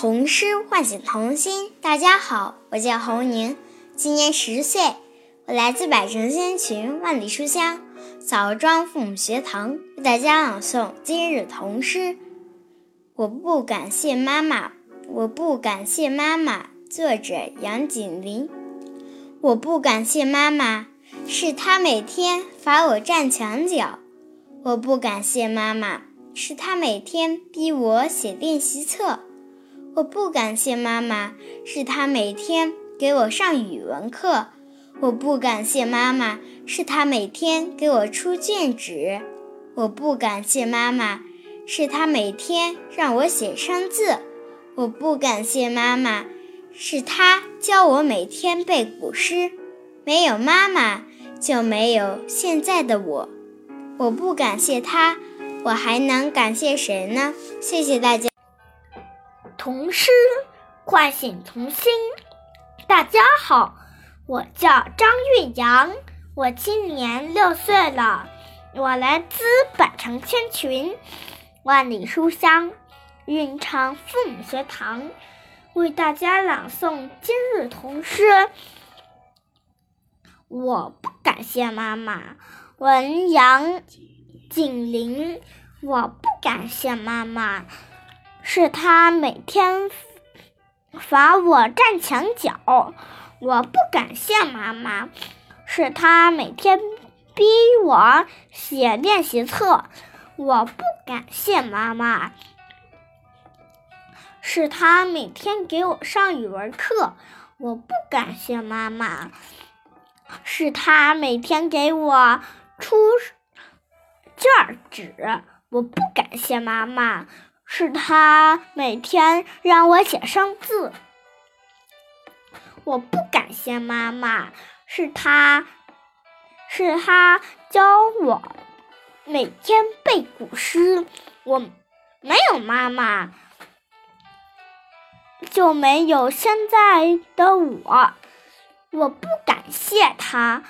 童诗唤醒童心。大家好，我叫侯宁，今年十岁，我来自百城千群万里书香枣庄父母学堂，为大家朗诵今日童诗。我不感谢妈妈，我不感谢妈妈。作者杨锦麟。我不感谢妈妈，是她每天罚我站墙角。我不感谢妈妈，是她每天逼我写练习册。我不感谢妈妈，是她每天给我上语文课；我不感谢妈妈，是她每天给我出卷纸；我不感谢妈妈，是她每天让我写生字；我不感谢妈妈，是她教我每天背古诗。没有妈妈，就没有现在的我。我不感谢她，我还能感谢谁呢？谢谢大家。童诗唤醒童心。大家好，我叫张玉阳，我今年六岁了，我来自百城千群，万里书香蕴昌父母学堂，为大家朗诵今日童诗。我不感谢妈妈，文杨景林。我不感谢妈妈。是他每天罚我站墙角，我不感谢妈妈；是他每天逼我写练习册，我不感谢妈妈；是他每天给我上语文课，我不感谢妈妈；是他每天给我出卷纸，我不感谢妈妈。是他每天让我写生字，我不感谢妈妈。是他，是他教我每天背古诗。我没有妈妈，就没有现在的我。我不感谢他，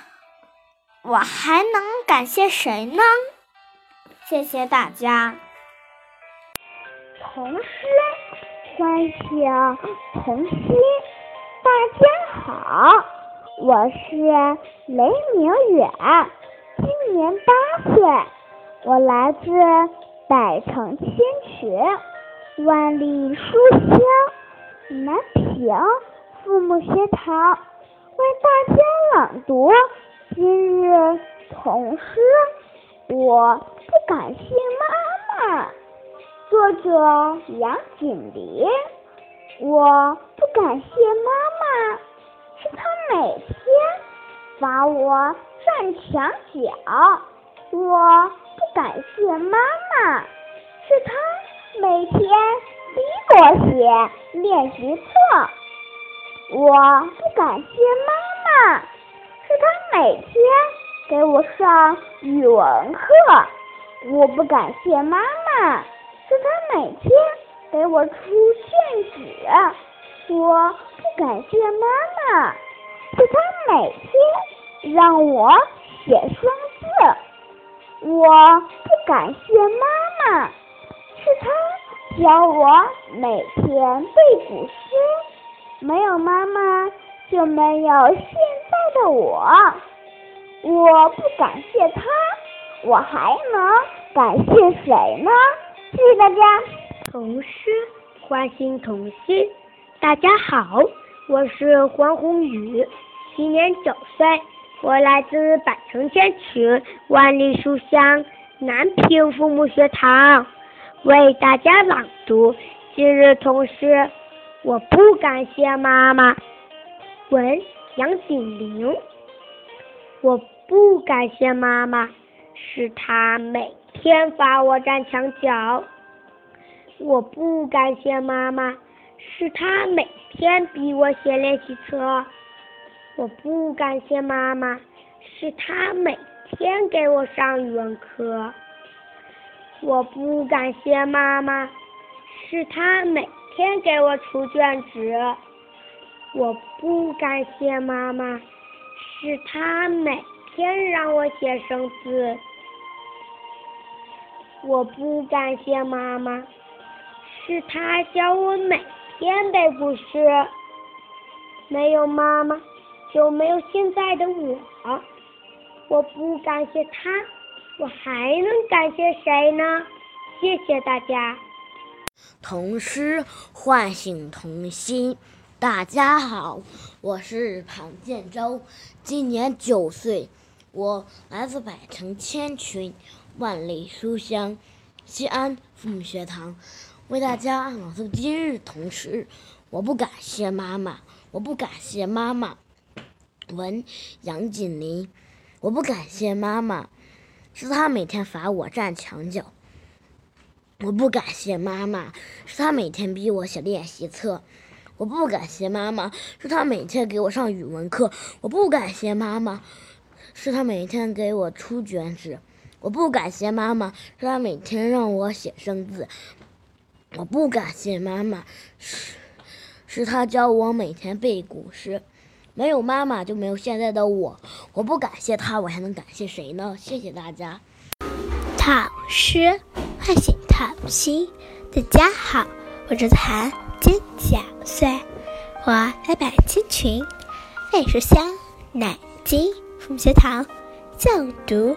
我还能感谢谁呢？谢谢大家。童诗唤醒童心，大家好，我是雷明远，今年八岁，我来自百城千群，万里书香南平父母学堂，为大家朗读今日童诗。我不感谢妈妈。作者杨锦黎，我不感谢妈妈，是她每天罚我站墙角；我不感谢妈妈，是她每天逼我写练习册；我不感谢妈妈，是她每天给我上语文课；我不感谢妈妈。是他每天给我出卷子，我不感谢妈妈；是他每天让我写生字，我不感谢妈妈；是他教我每天背古诗，没有妈妈就没有现在的我。我不感谢他，我还能感谢谁呢？谢谢大家。童诗唤醒童心。大家好，我是黄宏宇，今年九岁，我来自百城千群万里书香南平父母学堂，为大家朗读今日童诗。我不感谢妈妈。文杨景玲。我不感谢妈妈，是她每。天罚我站墙角，我不感谢妈妈，是她每天逼我写练习册。我不感谢妈妈，是她每天给我上语文课。我不感谢妈妈，是她每天给我出卷子。我不感谢妈妈，是她每天让我写生字。我不感谢妈妈，是她教我每天背古诗。没有妈妈，就没有现在的我。我不感谢她，我还能感谢谁呢？谢谢大家。童诗唤醒童心。大家好，我是庞建洲，今年九岁，我来自百城千群，万里书香，西安父母学堂，为大家朗诵今日童诗。我不感谢妈妈，我不感谢妈妈。文杨锦麟，我不感谢妈妈，是她每天罚我站墙角。我不感谢妈妈，是她每天逼我写练习册。我不感谢妈妈，是她每天给我上语文课。我不感谢妈妈，是她每天给我出卷纸。我不感谢妈妈，是她每天让我写生字。我不感谢妈妈，是是她教我每天背古诗。没有妈妈，就没有现在的我。我不感谢她，我还能感谢谁呢？谢谢大家。唐诗唤醒童心。大家好，我是韩。今九岁，我来百千群，万书香，南京父母学堂就读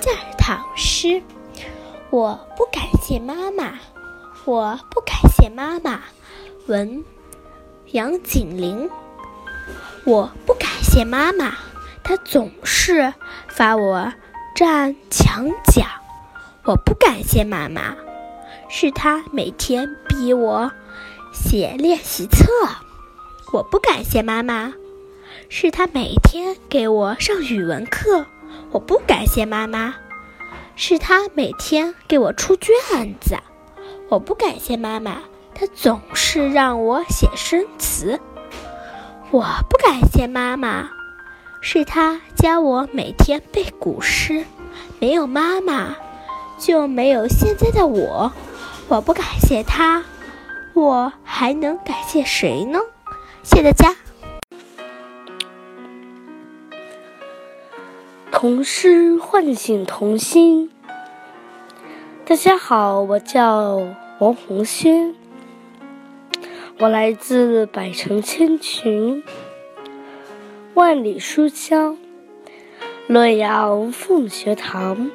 教儿唐诗。我不感谢妈妈，我不感谢妈妈。文杨锦麟。我不感谢妈妈，她总是罚我站墙角。我不感谢妈妈，是她每天逼我。写练习册，我不感谢妈妈，是她每天给我上语文课。我不感谢妈妈，是她每天给我出卷子。我不感谢妈妈，她总是让我写生词。我不感谢妈妈，是她教我每天背古诗。没有妈妈，就没有现在的我。我不感谢她。我还能感谢谁呢？谢谢大家。童诗唤醒童心。大家好，我叫王红轩，我来自百城千群，万里书香，洛阳凤学堂，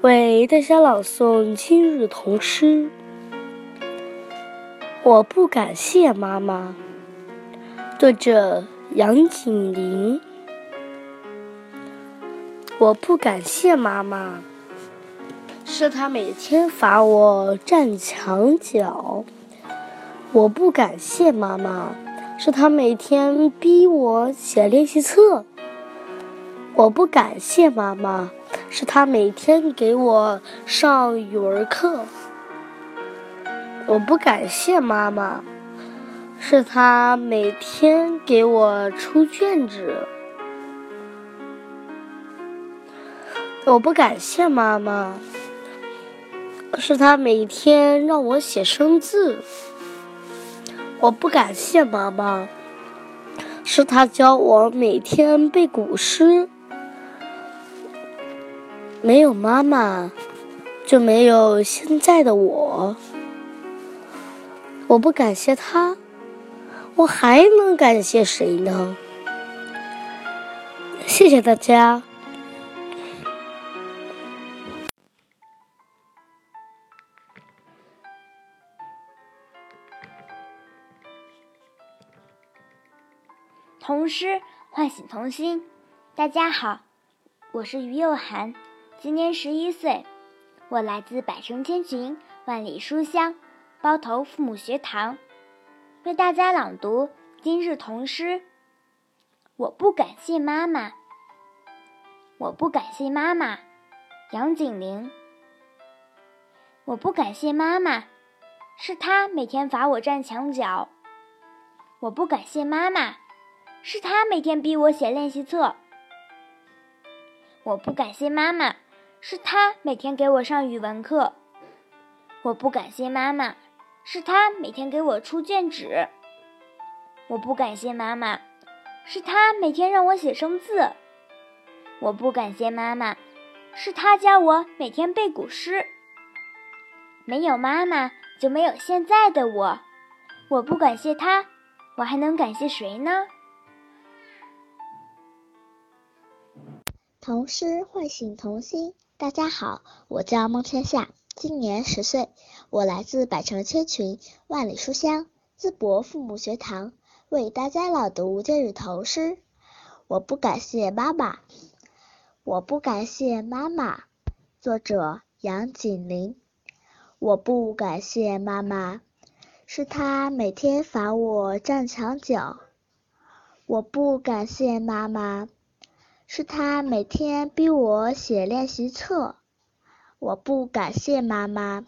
为大家朗诵今日童诗。我不感谢妈妈。作者杨景林。我不感谢妈妈，是她每天罚我站墙角。我不感谢妈妈，是她每天逼我写练习册。我不感谢妈妈，是她每天给我上语文课。我不感谢妈妈，是她每天给我出卷子。我不感谢妈妈，是她每天让我写生字。我不感谢妈妈，是她教我每天背古诗。没有妈妈，就没有现在的我。我不感谢她，我还能感谢谁呢？谢谢大家。诗唤醒童心。大家好，我是于幼涵，今年十一岁，我来自百城千群，万里书香。包头父母学堂为大家朗读今日童诗。我不感谢妈妈，我不感谢妈妈。杨景玲。我不感谢妈妈，是她每天罚我站墙角。我不感谢妈妈，是她每天逼我写练习册。我不感谢妈妈，是她每天给我上语文课。我不感谢妈妈。是他每天给我出卷纸，我不感谢妈妈；是他每天让我写生字，我不感谢妈妈；是他教我每天背古诗。没有妈妈，就没有现在的我。我不感谢他，我还能感谢谁呢？童诗唤醒童心。大家好，我叫孟天夏，今年十岁，我来自百城千群，万里书香淄博父母学堂，为大家朗读今日童诗。我不感谢妈妈，我不感谢妈妈。作者杨锦麟。我不感谢妈妈，是她每天罚我站墙角。我不感谢妈妈。是他每天逼我写练习册，我不感谢妈妈；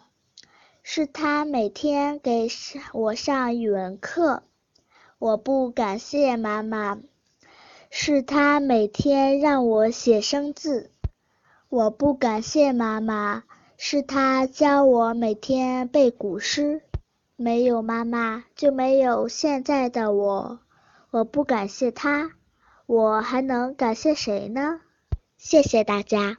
是他每天给我上语文课，我不感谢妈妈；是他每天让我写生字，我不感谢妈妈；是他教我每天背古诗，没有妈妈就没有现在的我，我不感谢他。我还能感谢谁呢？谢谢大家。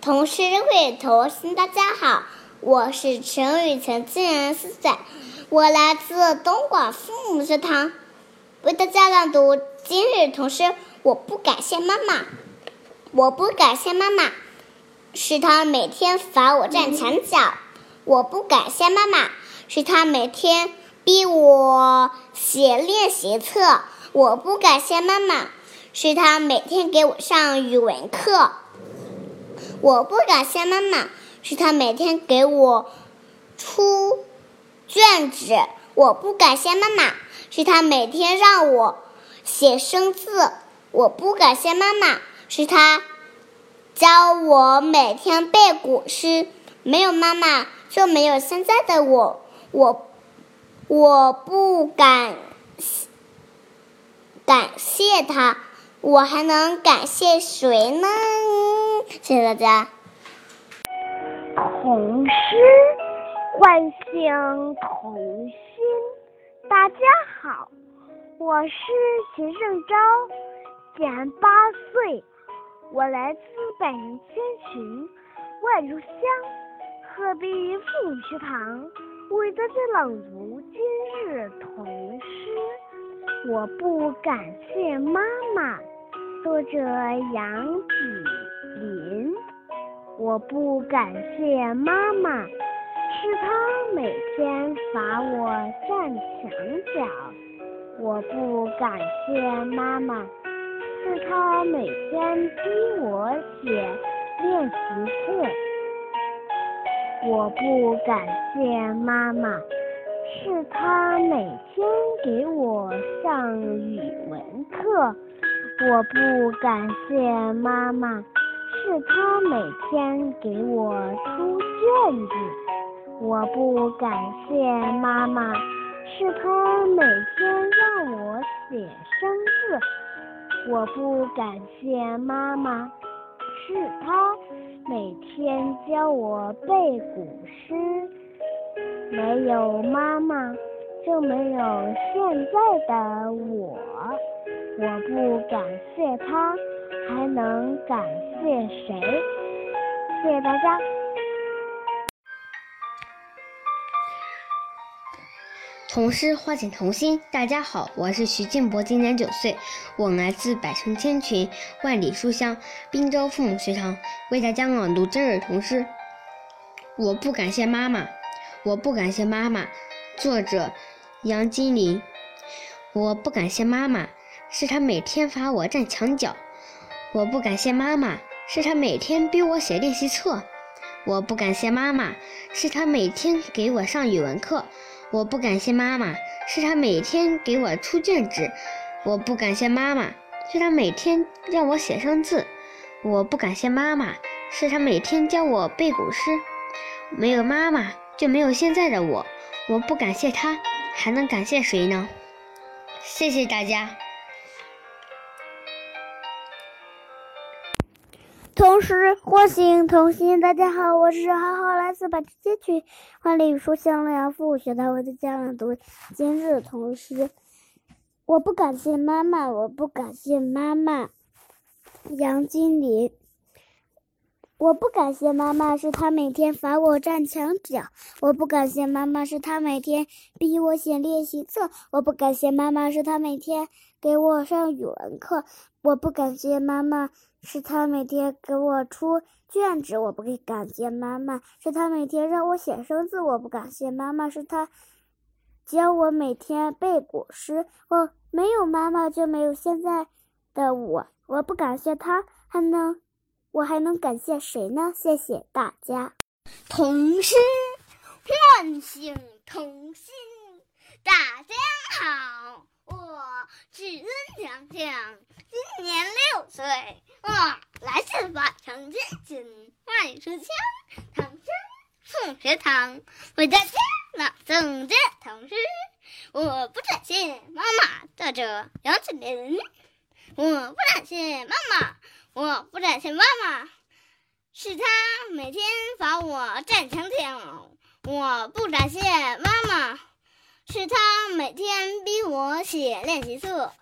童诗会童心，大家好，我是陈雨辰，今年四岁，我来自东莞父母学堂，为大家朗读今日童诗。我不感谢妈妈，我不感谢妈妈，是她每天罚我站墙角。我不感谢妈妈，是她每天逼我写练习册。我不感谢妈妈，是她每天给我上语文课。我不感谢妈妈，是她每天给我出卷子。我不感谢妈妈，是她每天让我写生字。我不感谢妈妈，是她教我每天背古诗。没有妈妈。就没有现在的我，我我不感感谢他，我还能感谢谁呢？谢谢大家。童诗唤醒童心，大家好，我是秦胜昭，今年八岁，我来自百年千寻，万如香。鹤壁父母学堂为大家朗读今日童诗。我不感谢妈妈，作者杨子林。我不感谢妈妈，是她每天罚我站墙角。我不感谢妈妈，是她每天逼我写练习册。我不感谢妈妈，是她每天给我上语文课。我不感谢妈妈，是她每天给我出卷子。我不感谢妈妈，是她每天让我写生字。我不感谢妈妈，是他。每天教我背古诗，没有妈妈就没有现在的我。我不感谢他，还能感谢谁？谢谢大家。童诗唤醒童心，大家好，我是徐静博，今年九岁，我来自百城千群，万里书香滨州父母学堂，为大家朗读今日童诗。我不感谢妈妈，我不感谢妈妈。作者杨金林。我不感谢妈妈，是她每天罚我站墙角。我不感谢妈妈，是她每天逼我写练习册。我不感谢妈妈，是她每天给我上语文课。我不感谢妈妈，是她每天给我出卷子；我不感谢妈妈，是她每天让我写生字；我不感谢妈妈，是她每天教我背古诗。没有妈妈，就没有现在的我。我不感谢她，还能感谢谁呢？谢谢大家。同诗唤醒同心，大家好，我是浩浩，来自百城千群，万里书香洛阳父母学堂，我在家朗读今日同诗。我不感谢妈妈，我不感谢妈妈。杨金林，我不感谢妈妈，是她每天罚我站墙角。我不感谢妈妈，是她每天逼我写练习册。我不感谢妈妈，是她每天给我上语文课。我不感谢妈妈，是她每天给我出卷子。我不感谢妈妈，是她每天让我写生字。我不感谢妈妈，是她教我每天背古诗。我没有妈妈，就没有现在的我。我不感谢她，还能。我还能感谢谁呢？谢谢大家。童诗唤醒童心。大家好，我是孙强强，今年六岁，我来自百城千群万里书香唐山凤学堂，为大家朗诵这童诗。我不感谢妈妈，作者杨子林。我不感谢妈妈。我不感谢妈妈，是她每天罚我站墙角。我不感谢妈妈，是她每天逼我写练习册。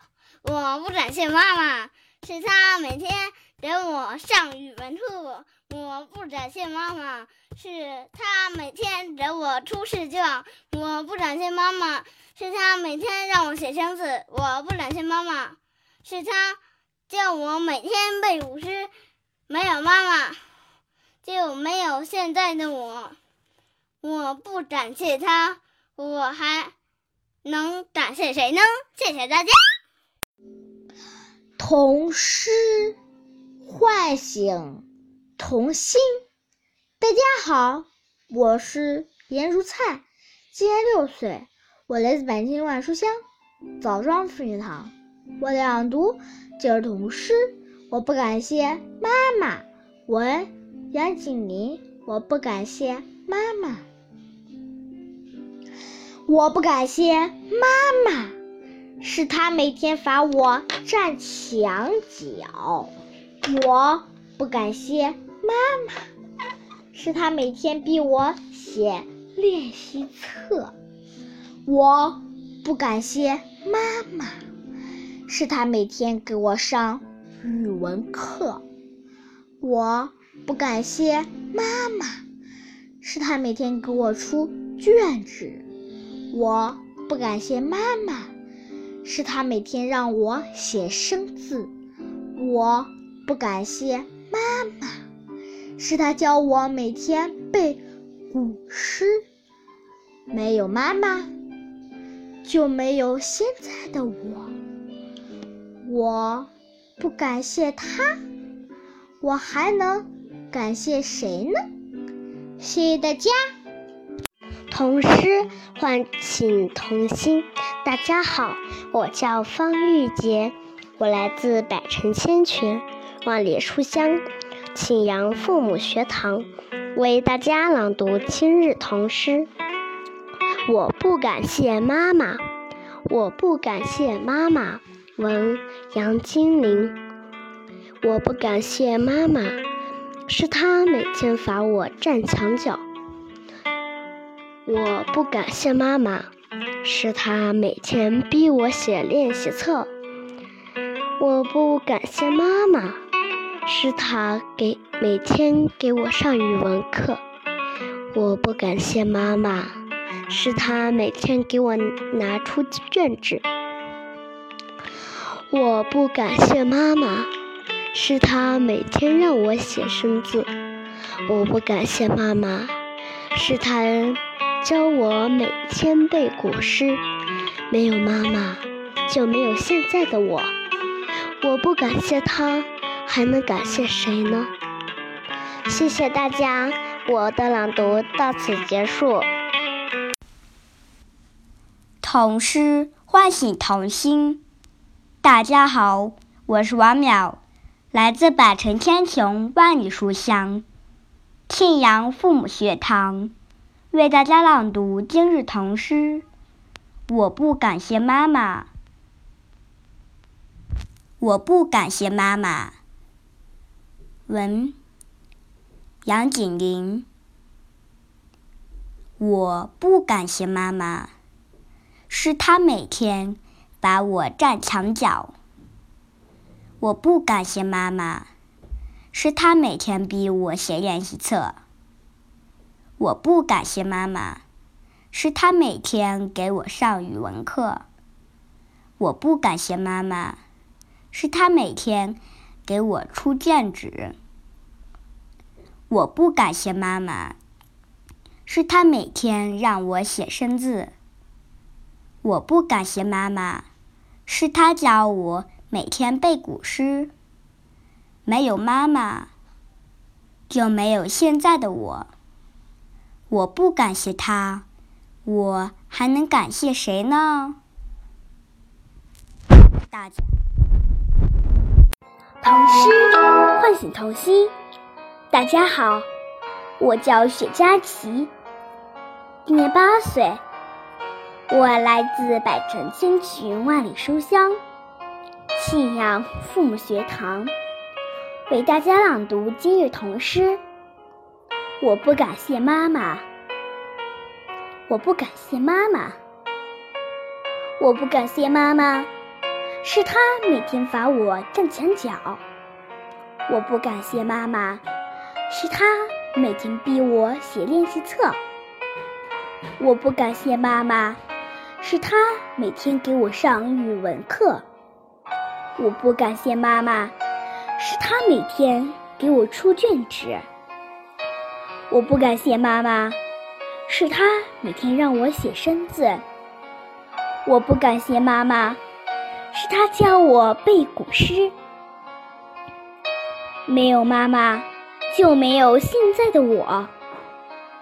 我不感谢妈妈，是她每天给我上语文课。我不感谢妈妈，是她每天给我出试卷。我不感谢妈妈，是她每天让我写生字。我不感谢妈妈，是她。叫我每天背古诗，没有妈妈，就没有现在的我。我不感谢他，我还能感谢谁呢？谢谢大家。童诗唤醒童心。大家好，我是颜如灿，今年六岁，我来自北京万书香枣庄复学堂，我朗读。就是童诗，我不感谢妈妈。文杨景林，我不感谢妈妈。我不感谢妈妈，是她每天罚我站墙角。我不感谢妈妈，是她每天逼我写练习册。我不感谢妈妈。是她每天给我上语文课，我不感谢妈妈；是她每天给我出卷子，我不感谢妈妈；是她每天让我写生字，我不感谢妈妈；是她教我每天背古诗。没有妈妈，就没有现在的我。我不感谢她，我还能感谢谁呢？谢谢大家。童诗唤醒童心。大家好，我叫方玉洁，我来自百城千群，万里书香庆阳父母学堂，为大家朗读今日童诗。我不感谢妈妈，我不感谢妈妈。文杨金玲，我不感谢妈妈，是她每天罚我站墙角。我不感谢妈妈，是她每天逼我写练习册。我不感谢妈妈，是她给每天给我上语文课。我不感谢妈妈，是她每天给我拿出卷子。我不感谢妈妈，是她每天让我写生字。我不感谢妈妈，是她教我每天背古诗。没有妈妈，就没有现在的我。我不感谢她，还能感谢谁呢？谢谢大家，我的朗读到此结束。童诗唤醒童心。大家好，我是王淼，来自百城千穷万里书香庆阳父母学堂，为大家朗读今日童诗。我不感谢妈妈，我不感谢妈妈。文杨景林，我不感谢妈妈，是她每天。把我站墙角，我不感谢妈妈，是她每天逼我写练习册。我不感谢妈妈，是她每天给我上语文课。我不感谢妈妈，是她每天给我出卷纸。我不感谢妈妈，是她每天让我写生字。我不感谢妈妈，是她教我每天背古诗。没有妈妈，就没有现在的我。我不感谢他，我还能感谢谁呢？大家，童诗唤醒童心。大家好，我叫雪佳琪，今年八岁，我来自百城千群万里书香信阳父母学堂，为大家朗读今日童诗。我不感谢妈妈，我不感谢妈妈，我不感谢妈妈，是她每天罚我站墙角。我不感谢妈妈。是他每天逼我写练习册，我不感谢妈妈；是他每天给我上语文课，我不感谢妈妈；是他每天给我出卷纸，我不感谢妈妈；是她每天让我写生字，我不感谢妈妈；是她教我背古诗，没有妈妈。就没有现在的我，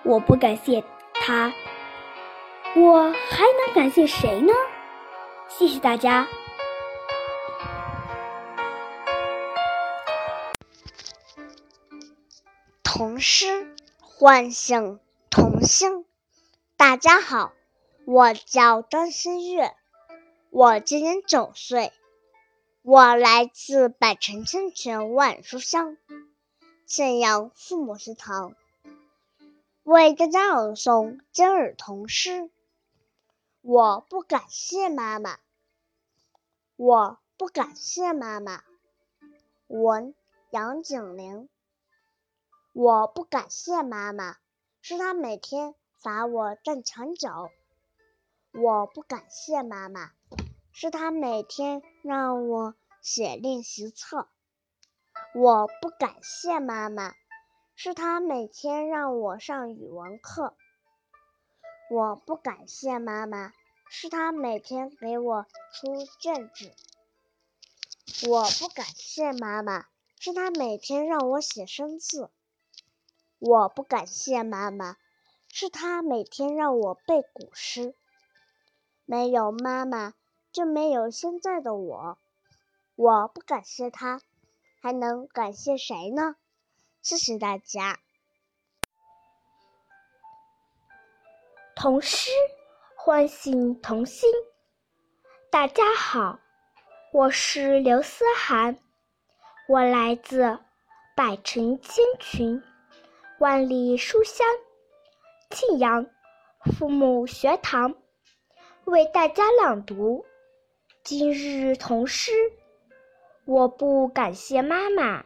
我不感谢她，我还能感谢谁呢？谢谢大家。童诗唤醒童心。大家好，我叫张馨月，我今年九岁，我来自百城千泉万书香。信阳父母学堂为大家朗诵今日童诗。我不感谢妈妈，我不感谢妈妈。文杨景玲。我不感谢妈妈，是她每天罚我站墙角。我不感谢妈妈，是她每天让我写练习册。我不感谢妈妈，是她每天让我上语文课。我不感谢妈妈，是她每天给我出卷子。我不感谢妈妈，是她每天让我写生字。我不感谢妈妈，是她每天让我背古诗。没有妈妈，就没有现在的我。我不感谢她。还能感谢谁呢？谢谢大家。童诗唤醒童心。大家好，我是刘思涵，我来自百城千群、万里书香庆阳父母学堂，为大家朗读今日童诗。我不感谢妈妈，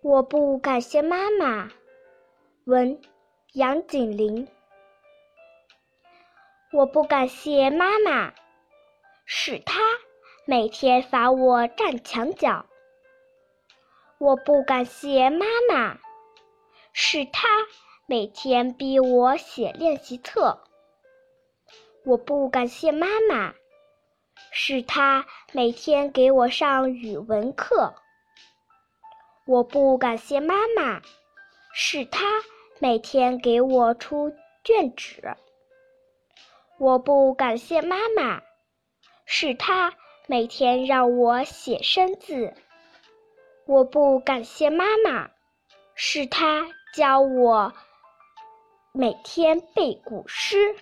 我不感谢妈妈。文杨景林。我不感谢妈妈，是她每天罚我站墙角。我不感谢妈妈，是他每天逼我写练习册。我不感谢妈妈。是他每天给我上语文课，我不感谢妈妈；是他每天给我出卷纸，我不感谢妈妈；是他每天让我写生字，我不感谢妈妈；是他教我每天背古诗，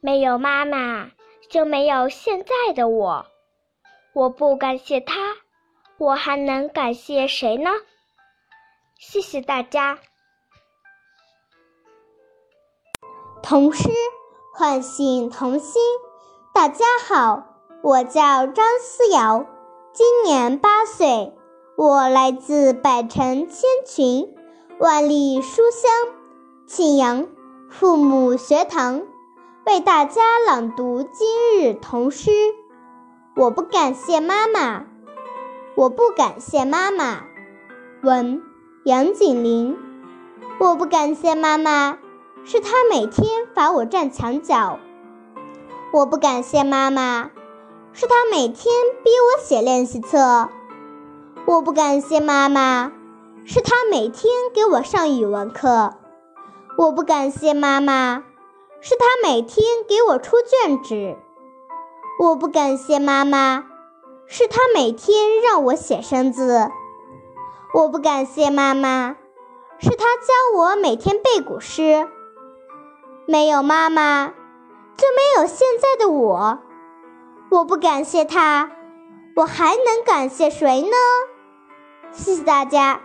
没有妈妈。就没有现在的我，我不感谢他，我还能感谢谁呢？谢谢大家。童诗唤醒童心。大家好，我叫张思瑶，今年八岁，我来自百城千群，万里书香，庆阳父母学堂为大家朗读今日童诗。我不感谢妈妈，我不感谢妈妈。文杨景林。我不感谢妈妈，是她每天罚我站墙角。我不感谢妈妈，是她每天逼我写练习册。我不感谢妈妈，是她每天给我上语文课；我不感谢妈妈，是她每天给我出卷纸；我不感谢妈妈，是她每天让我写生字；我不感谢妈妈，是她教我每天背古诗。没有妈妈，就没有现在的我。我不感谢她，我还能感谢谁呢？谢谢大家。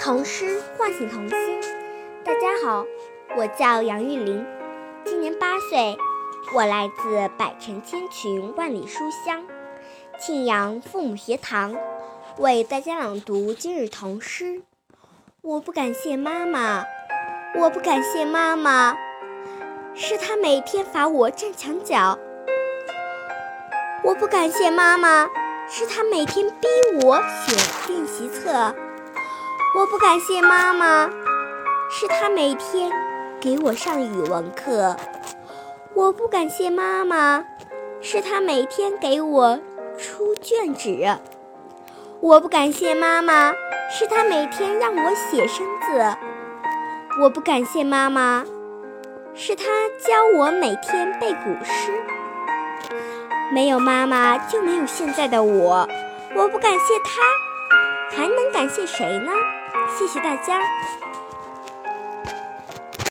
童诗唤醒童心。大家好，我叫杨玉玲，今年八岁，我来自百城千群万里书香庆阳父母学堂，为大家朗读今日童诗。我不感谢妈妈，我不感谢妈妈，是她每天罚我站墙角。我不感谢妈妈。是他每天逼我写练习册，我不感谢妈妈；是他每天给我上语文课，我不感谢妈妈；是他每天给我出卷纸，我不感谢妈妈；是他每天让我写生字，我不感谢妈妈；是他教我每天背古诗。没有妈妈，就没有现在的我。我不感谢她，还能感谢谁呢？谢谢大家。